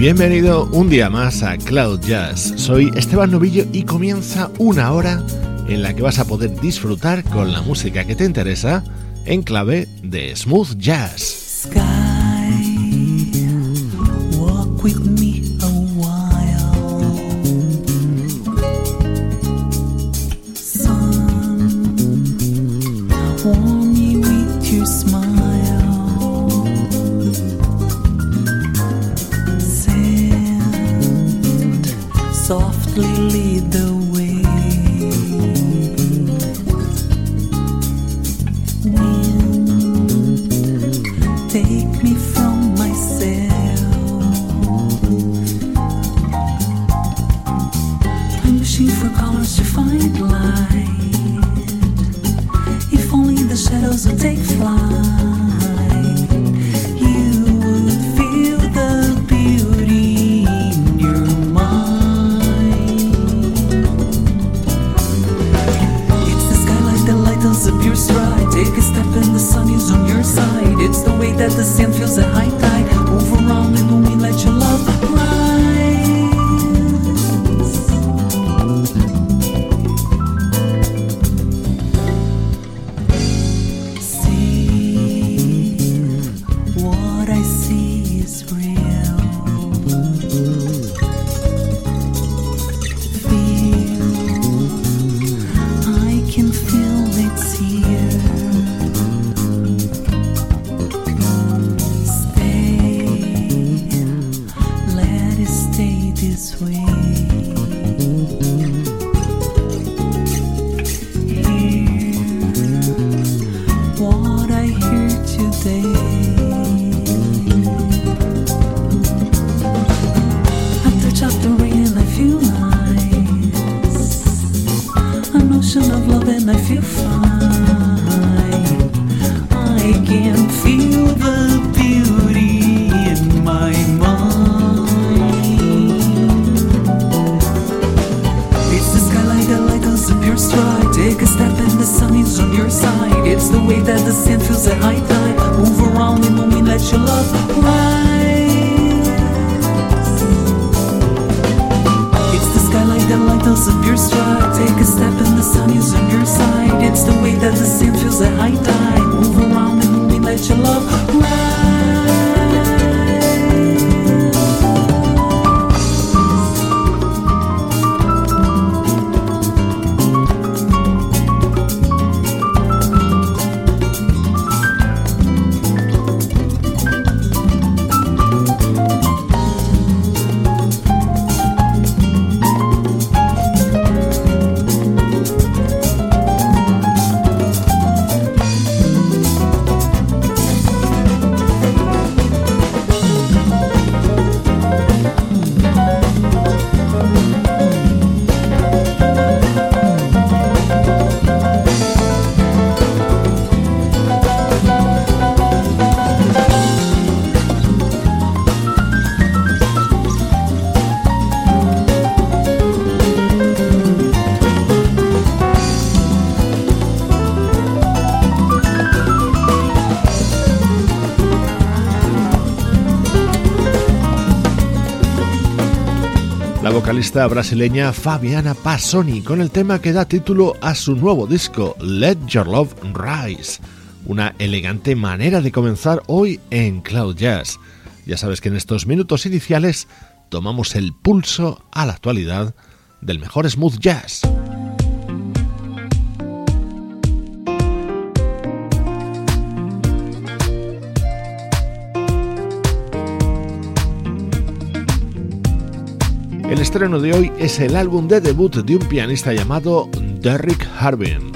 Bienvenido un día más a Cloud Jazz. Soy Esteban Novillo y comienza una hora en la que vas a poder disfrutar con la música que te interesa en clave de smooth jazz. Colors to find light. If only the shadows would take flight, you would feel the beauty in your mind. It's the skylight that lightens up your stride. Take a step and the sun is on your side. It's the way that the sand feels at high Vocalista brasileña Fabiana Passoni con el tema que da título a su nuevo disco Let Your Love Rise. Una elegante manera de comenzar hoy en Cloud Jazz. Ya sabes que en estos minutos iniciales tomamos el pulso a la actualidad del mejor smooth jazz. Estreno de hoy es el álbum de debut de un pianista llamado Derrick Harbin.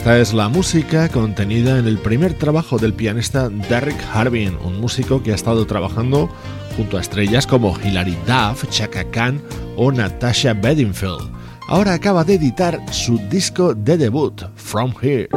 Esta es la música contenida en el primer trabajo del pianista Derek Harbin, un músico que ha estado trabajando junto a estrellas como Hilary Duff, Chaka Khan o Natasha Bedingfield. Ahora acaba de editar su disco de debut, From Here.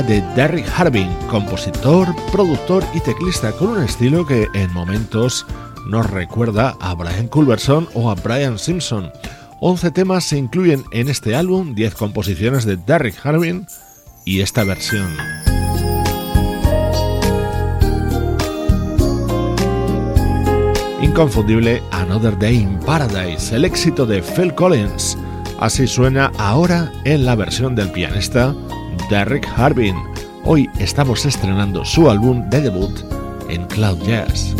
De Derrick Harbin, compositor, productor y teclista con un estilo que en momentos nos recuerda a Brian Culberson o a Brian Simpson. 11 temas se incluyen en este álbum, 10 composiciones de Derrick Harbin y esta versión. Inconfundible Another Day in Paradise, el éxito de Phil Collins. Así suena ahora en la versión del pianista Derek Harbin. Hoy estamos estrenando su álbum de debut en Cloud Jazz.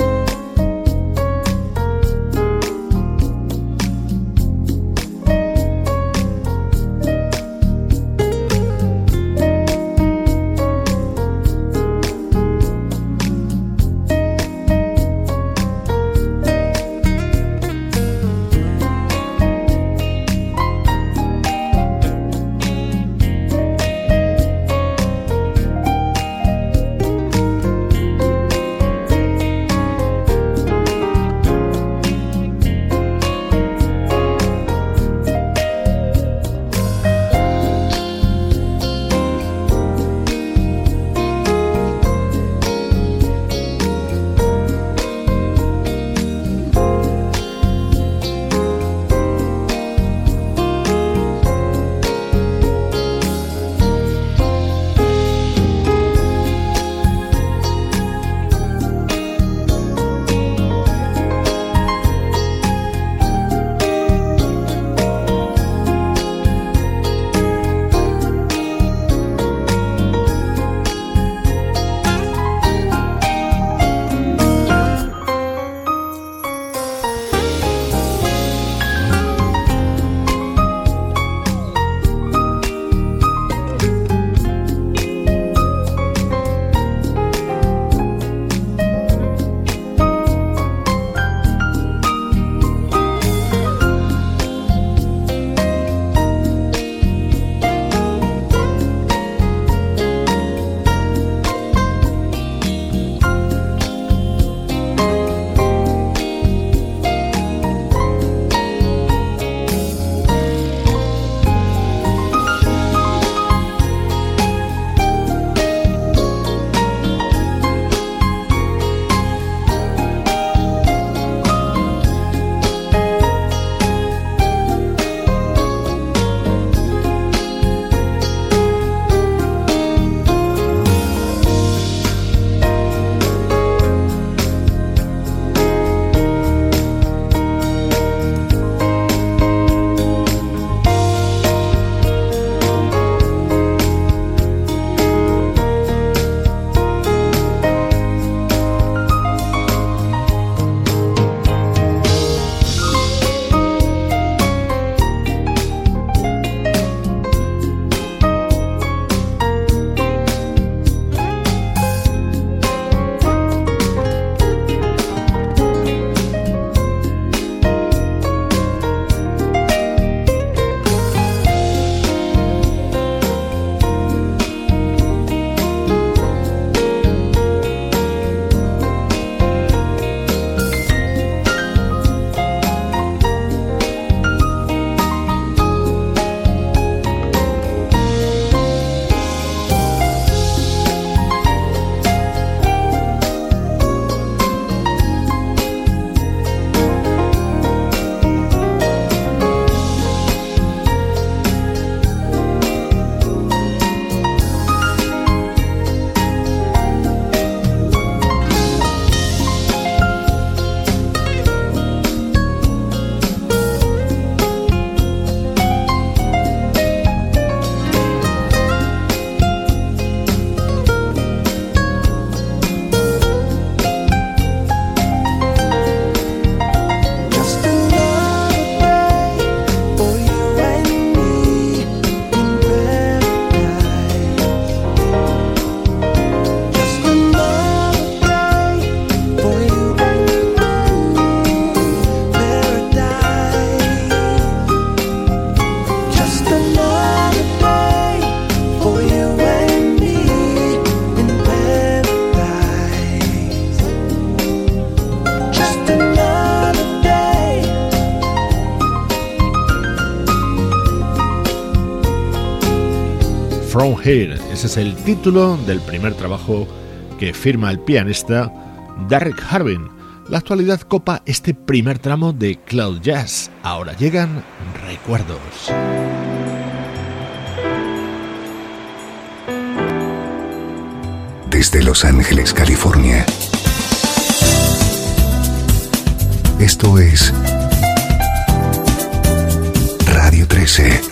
From Here. Ese es el título del primer trabajo que firma el pianista Derek Harbin. La actualidad copa este primer tramo de Cloud Jazz. Ahora llegan recuerdos. Desde Los Ángeles, California. Esto es Radio 13.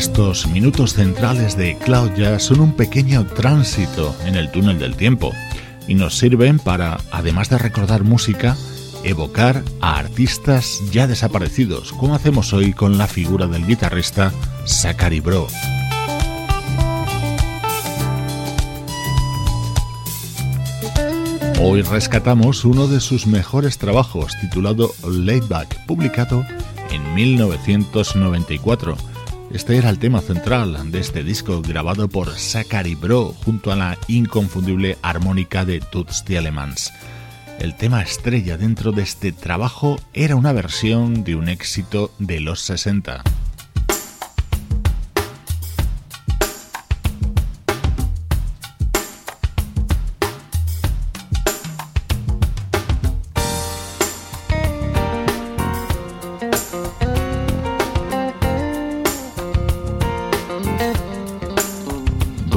Estos minutos centrales de Cloud Jazz son un pequeño tránsito en el túnel del tiempo y nos sirven para, además de recordar música, evocar a artistas ya desaparecidos, como hacemos hoy con la figura del guitarrista Zachary Bro. Hoy rescatamos uno de sus mejores trabajos titulado Laidback, publicado en 1994. Este era el tema central de este disco grabado por Zachary Bro junto a la inconfundible armónica de Toots Thielemans. El tema estrella dentro de este trabajo era una versión de un éxito de los 60.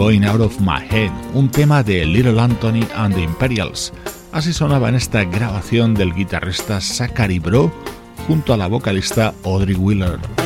Going Out of My Head, un tema de Little Anthony and the Imperials Así sonaba en esta grabación del guitarrista Zachary Bro junto a la vocalista Audrey Wheeler.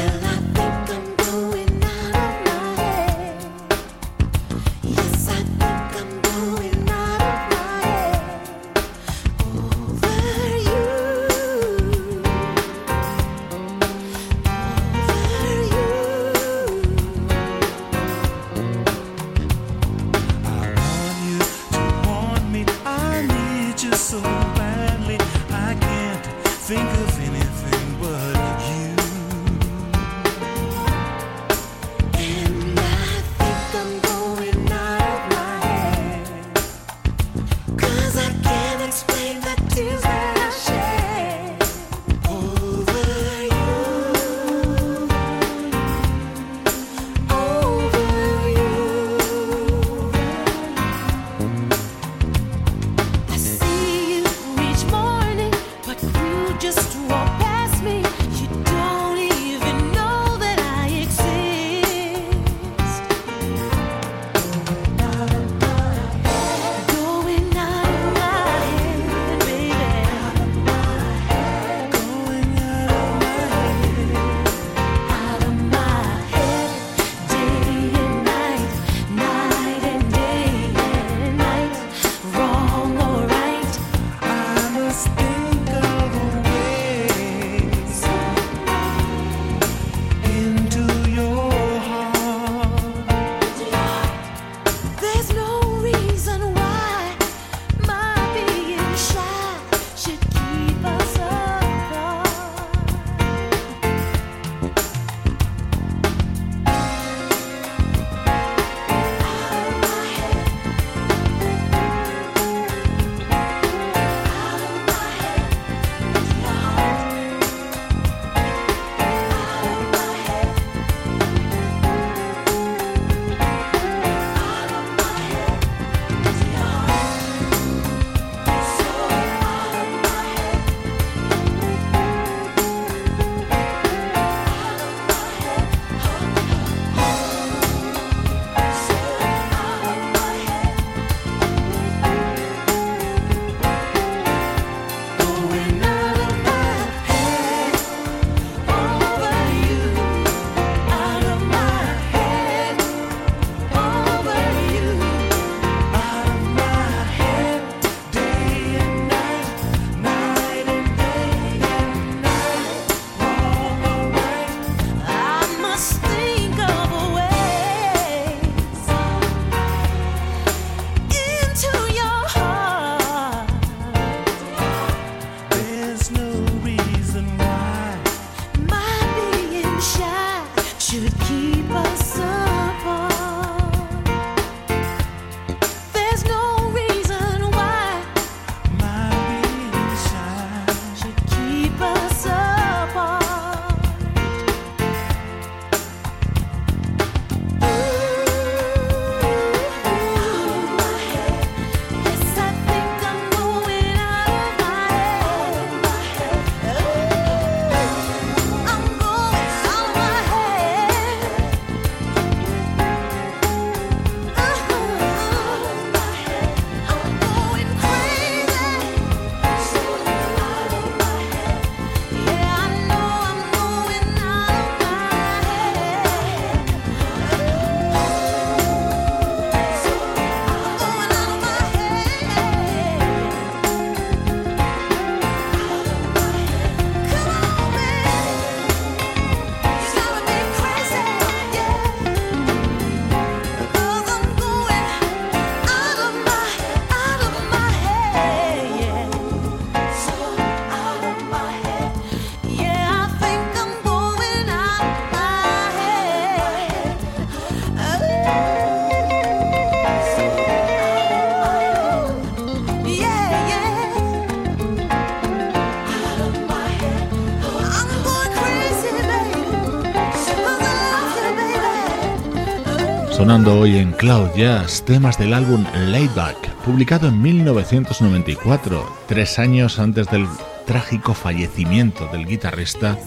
Sonando hoy en Cloud Jazz, temas del álbum Layback, publicado en 1994, tres años antes del trágico fallecimiento del guitarrista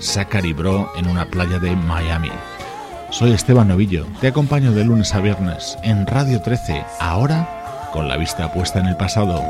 Zachary Bro en una playa de Miami. Soy Esteban Novillo, te acompaño de lunes a viernes en Radio 13, ahora con la vista puesta en el pasado.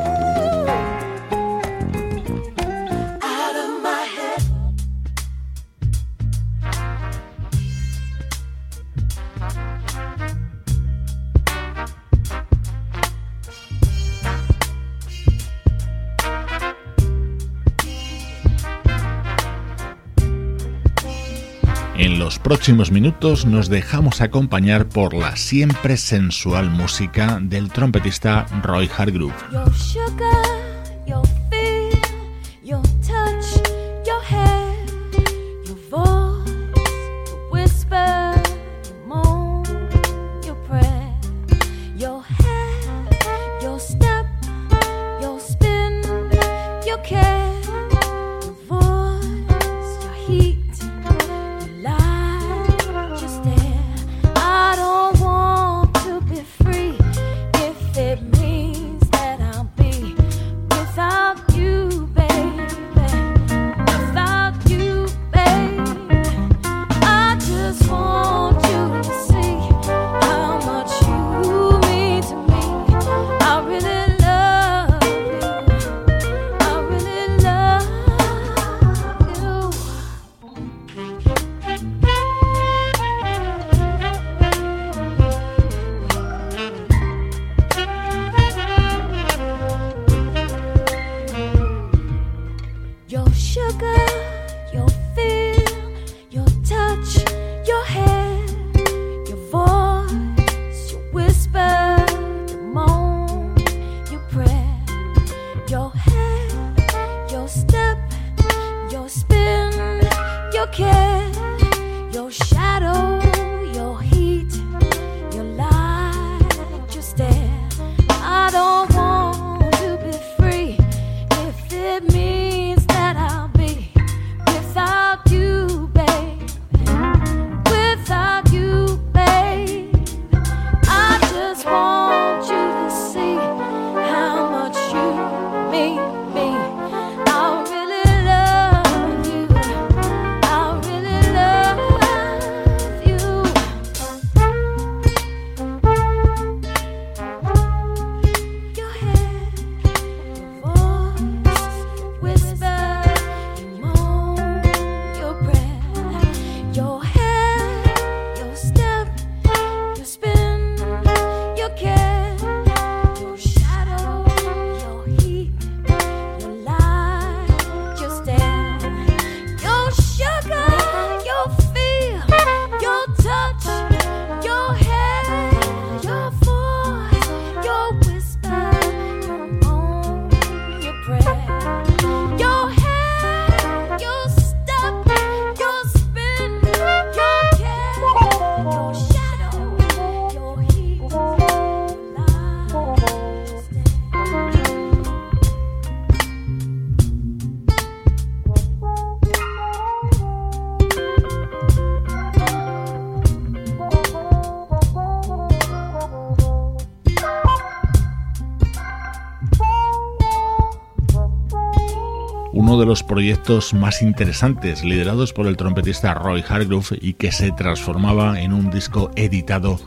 Próximos minutos nos dejamos acompañar por la siempre sensual música del trompetista Roy Hargrove. De los proyectos más interesantes liderados por el trompetista Roy Hargrove y que se transformaba en un disco editado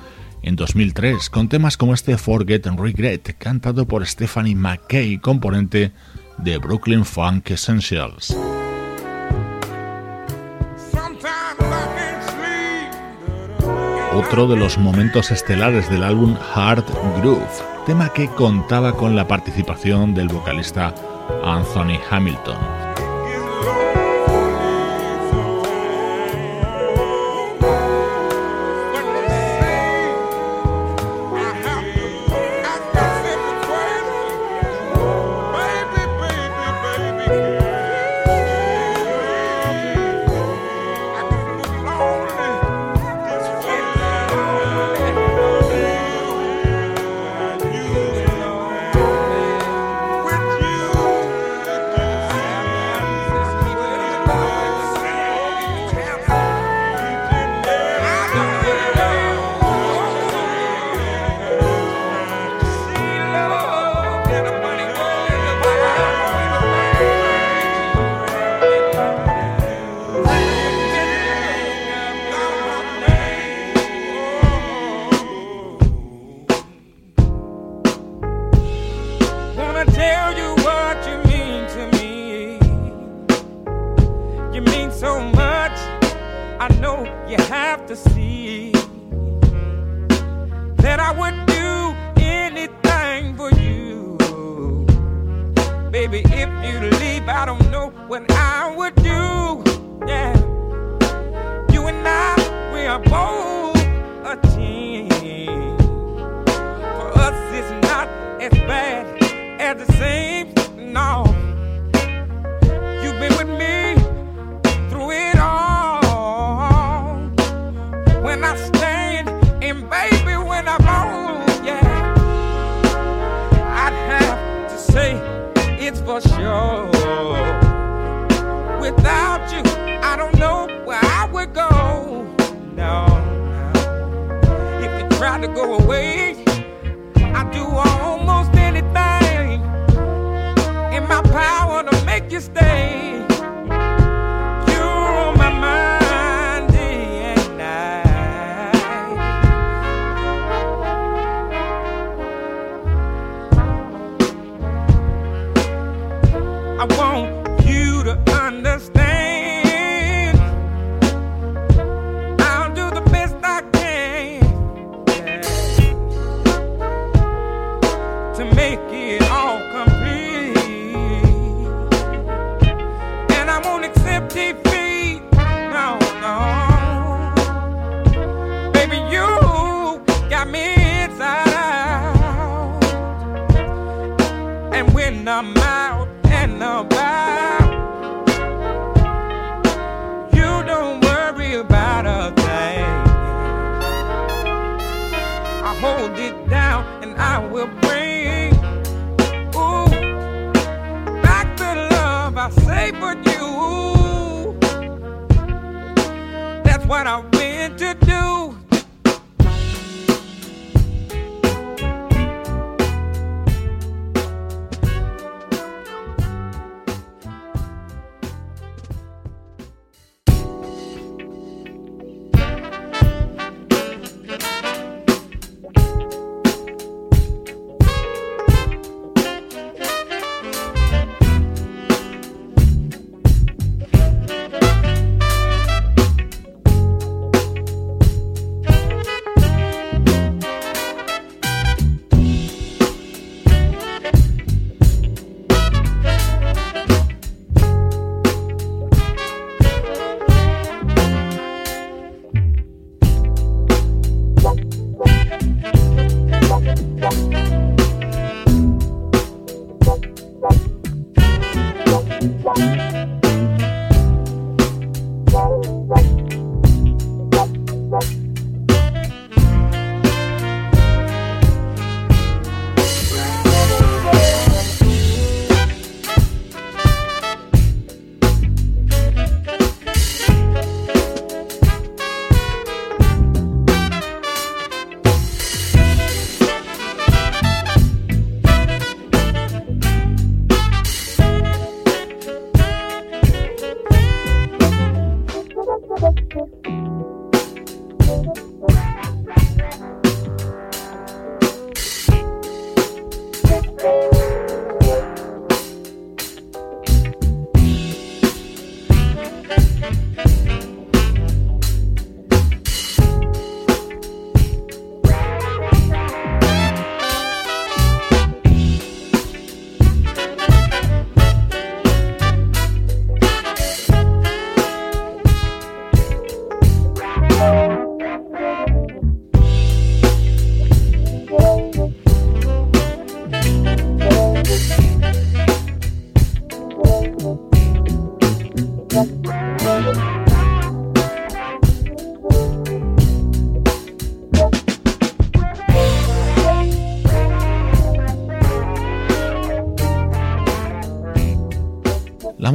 en 2003 con temas como este Forget and Regret cantado por Stephanie McKay, componente de Brooklyn Funk Essentials. Otro de los momentos estelares del álbum Hard Groove, tema que contaba con la participación del vocalista Anthony Hamilton.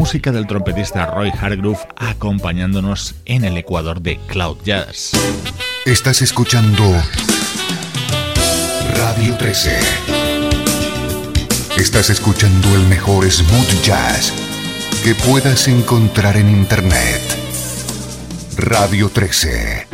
música del trompetista Roy Hargrove acompañándonos en el Ecuador de Cloud Jazz. Estás escuchando Radio 13. Estás escuchando el mejor smooth jazz que puedas encontrar en Internet. Radio 13.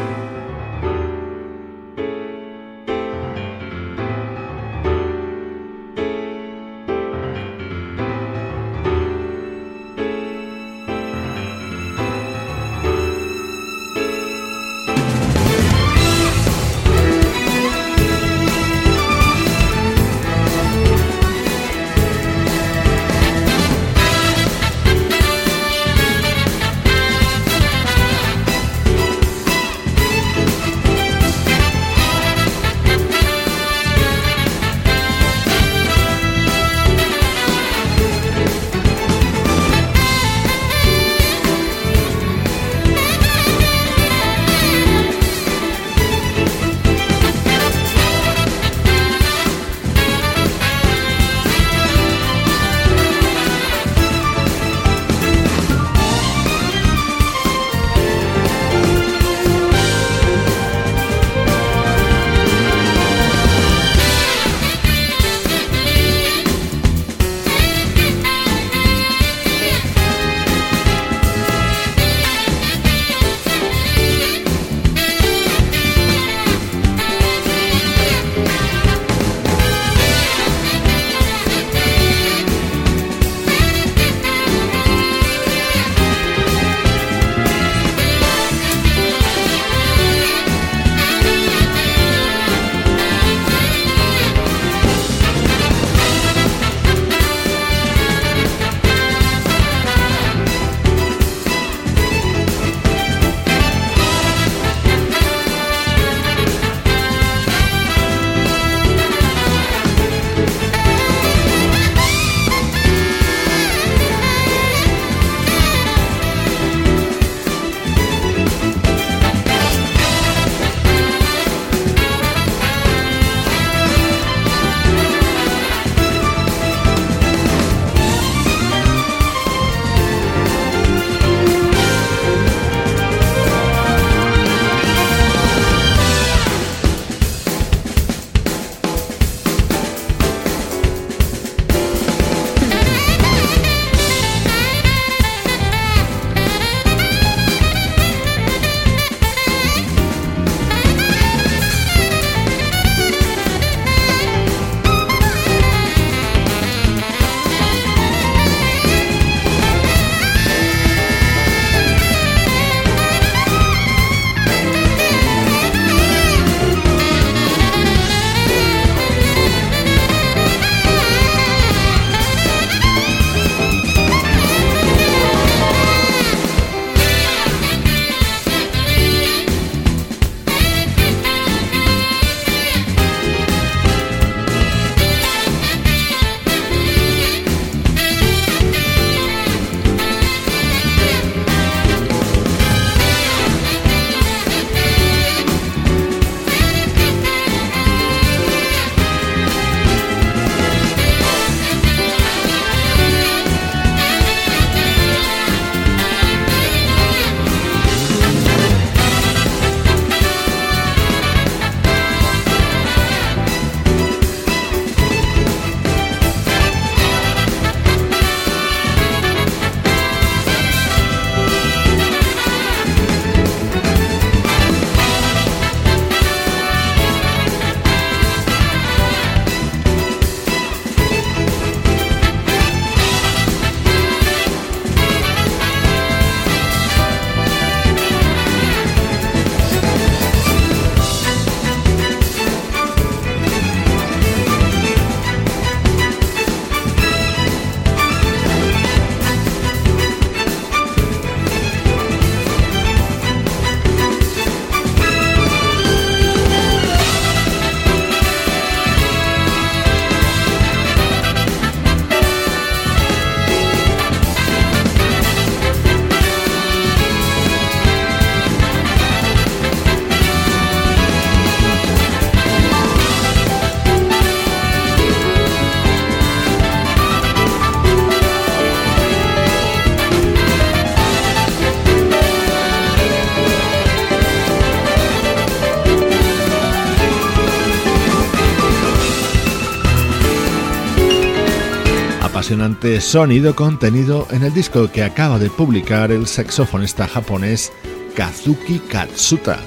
Apasionante sonido contenido en el disco que acaba de publicar el saxofonista japonés Kazuki Katsuta.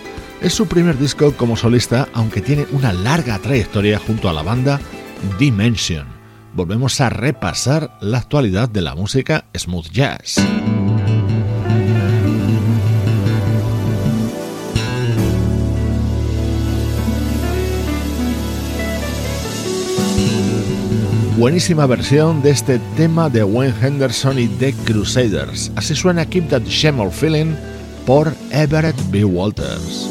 Es su primer disco como solista, aunque tiene una larga trayectoria junto a la banda Dimension. Volvemos a repasar la actualidad de la música smooth jazz. Buenísima versión de este tema de Wayne Henderson y The Crusaders. Así suena Keep That Shemel Feeling por Everett B. Walters.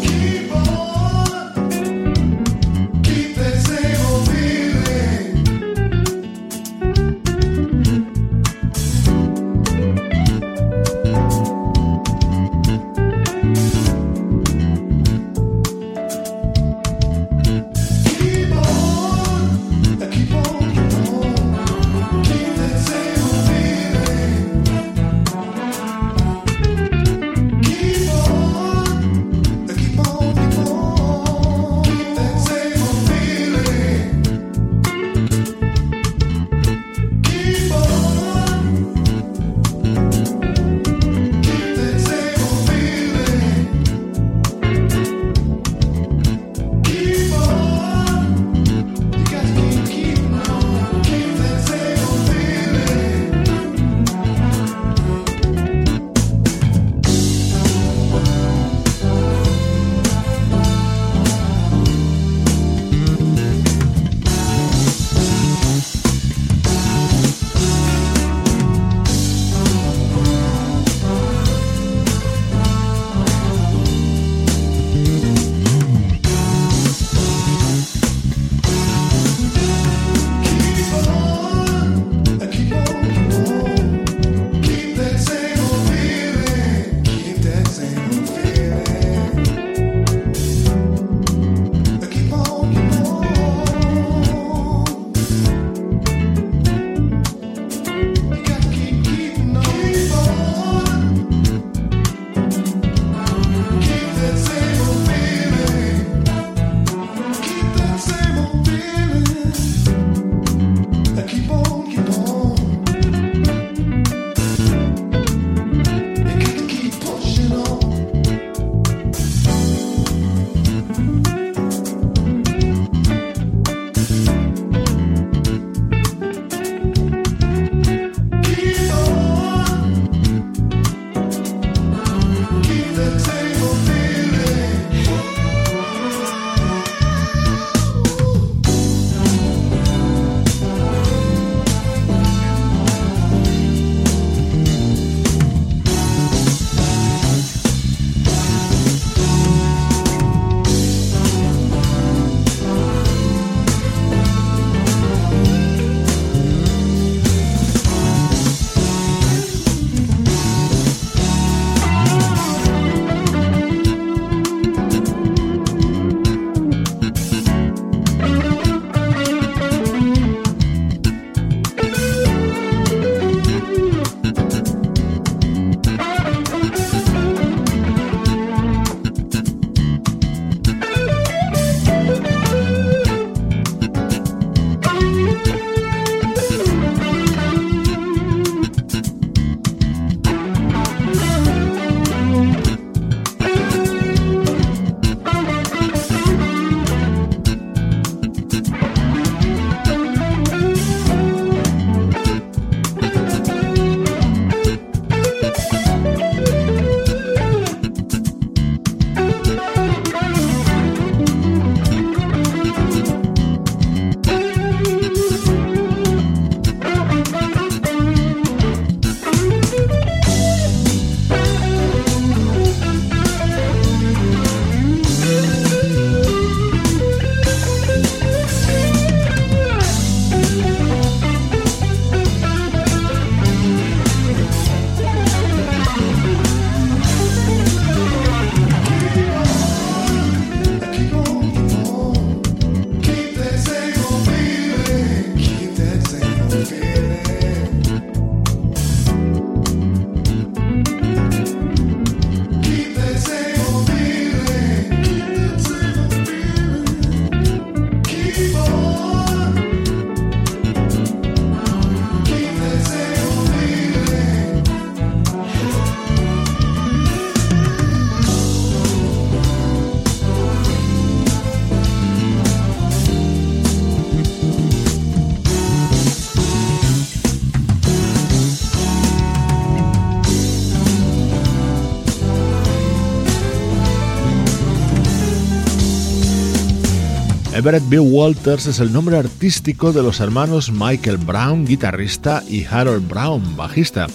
Everett Bill Walters es el nombre artístico de los hermanos Michael Brown, guitarrista, y Harold Brown, bajista.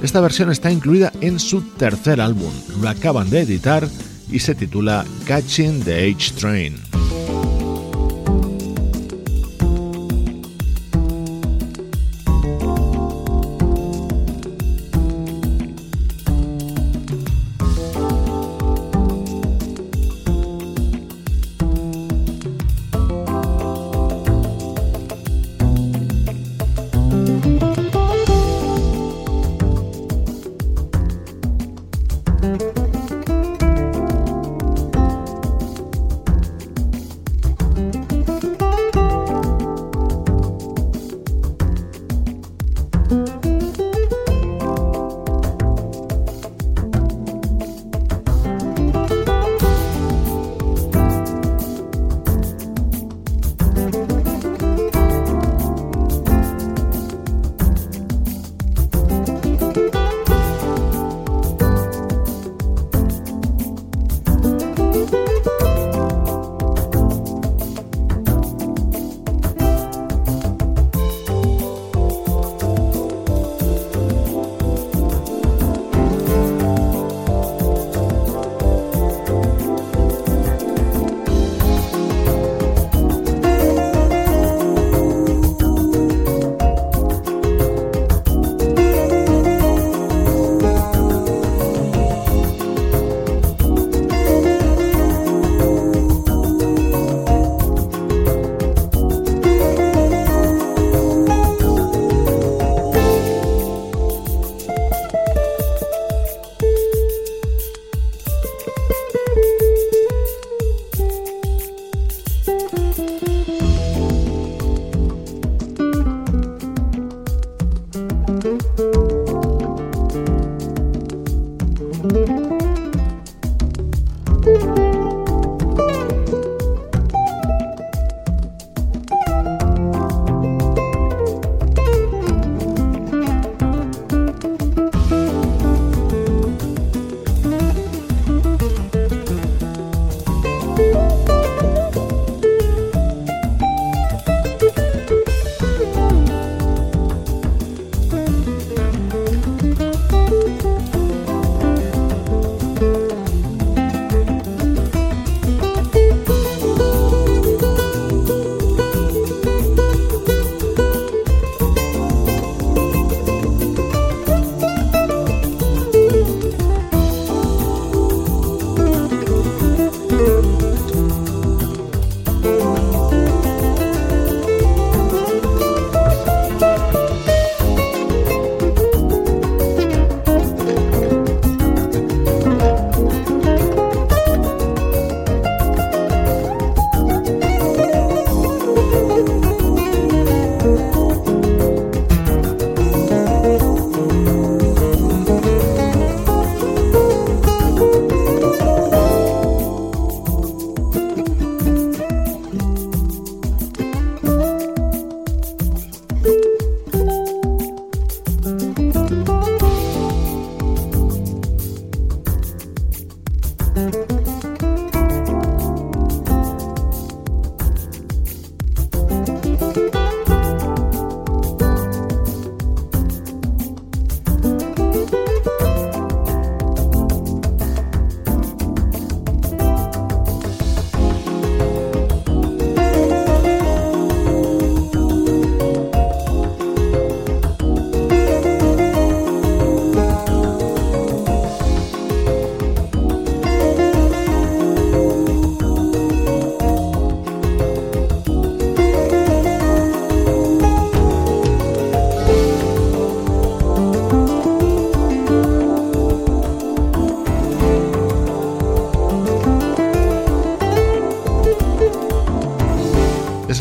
Esta versión está incluida en su tercer álbum, lo acaban de editar y se titula Catching the H Train.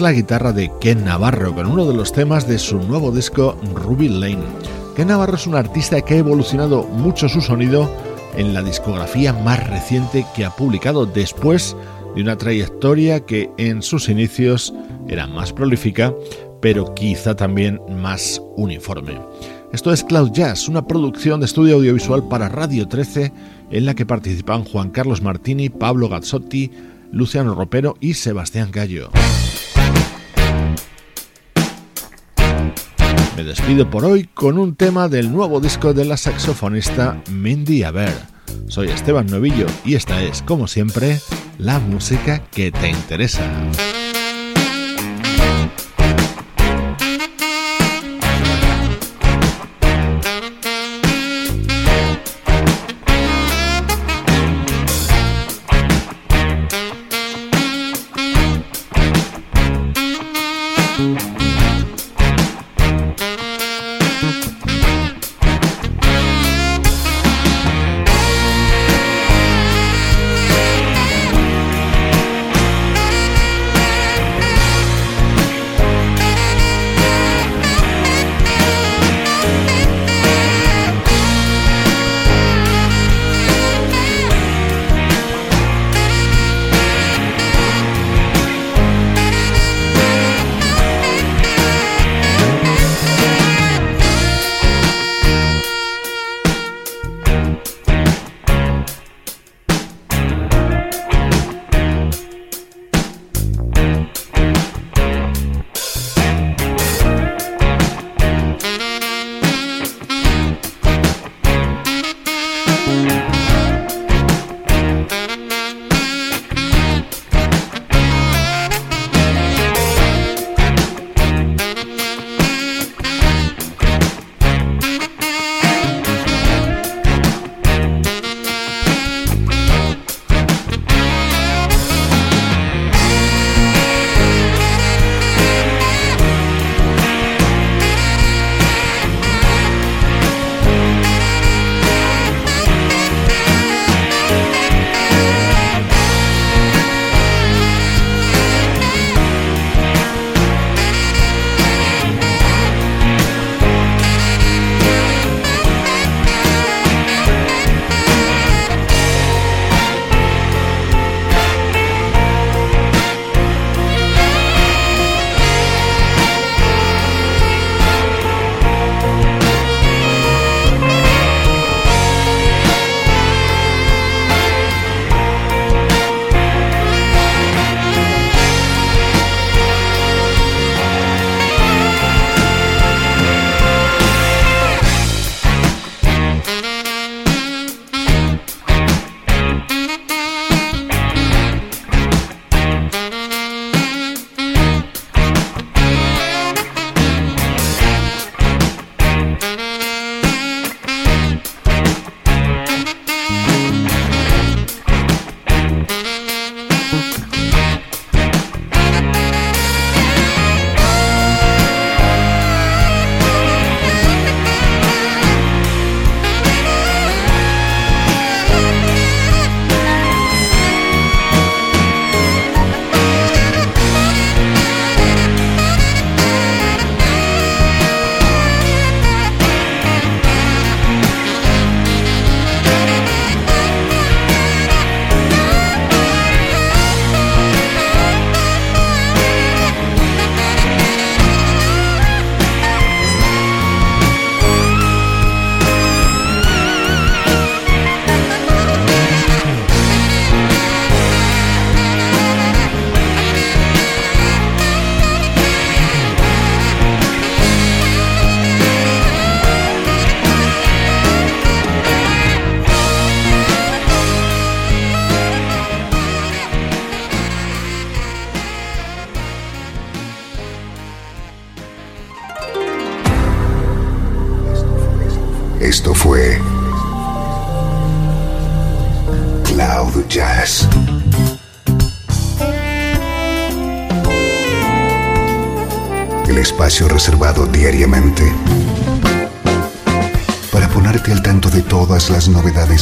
La guitarra de Ken Navarro con uno de los temas de su nuevo disco Ruby Lane. Ken Navarro es un artista que ha evolucionado mucho su sonido en la discografía más reciente que ha publicado después de una trayectoria que en sus inicios era más prolífica, pero quizá también más uniforme. Esto es Cloud Jazz, una producción de estudio audiovisual para Radio 13 en la que participan Juan Carlos Martini, Pablo Gazzotti, Luciano Ropero y Sebastián Gallo. Me despido por hoy con un tema del nuevo disco de la saxofonista Mindy Aber. Soy Esteban Novillo y esta es, como siempre, la música que te interesa.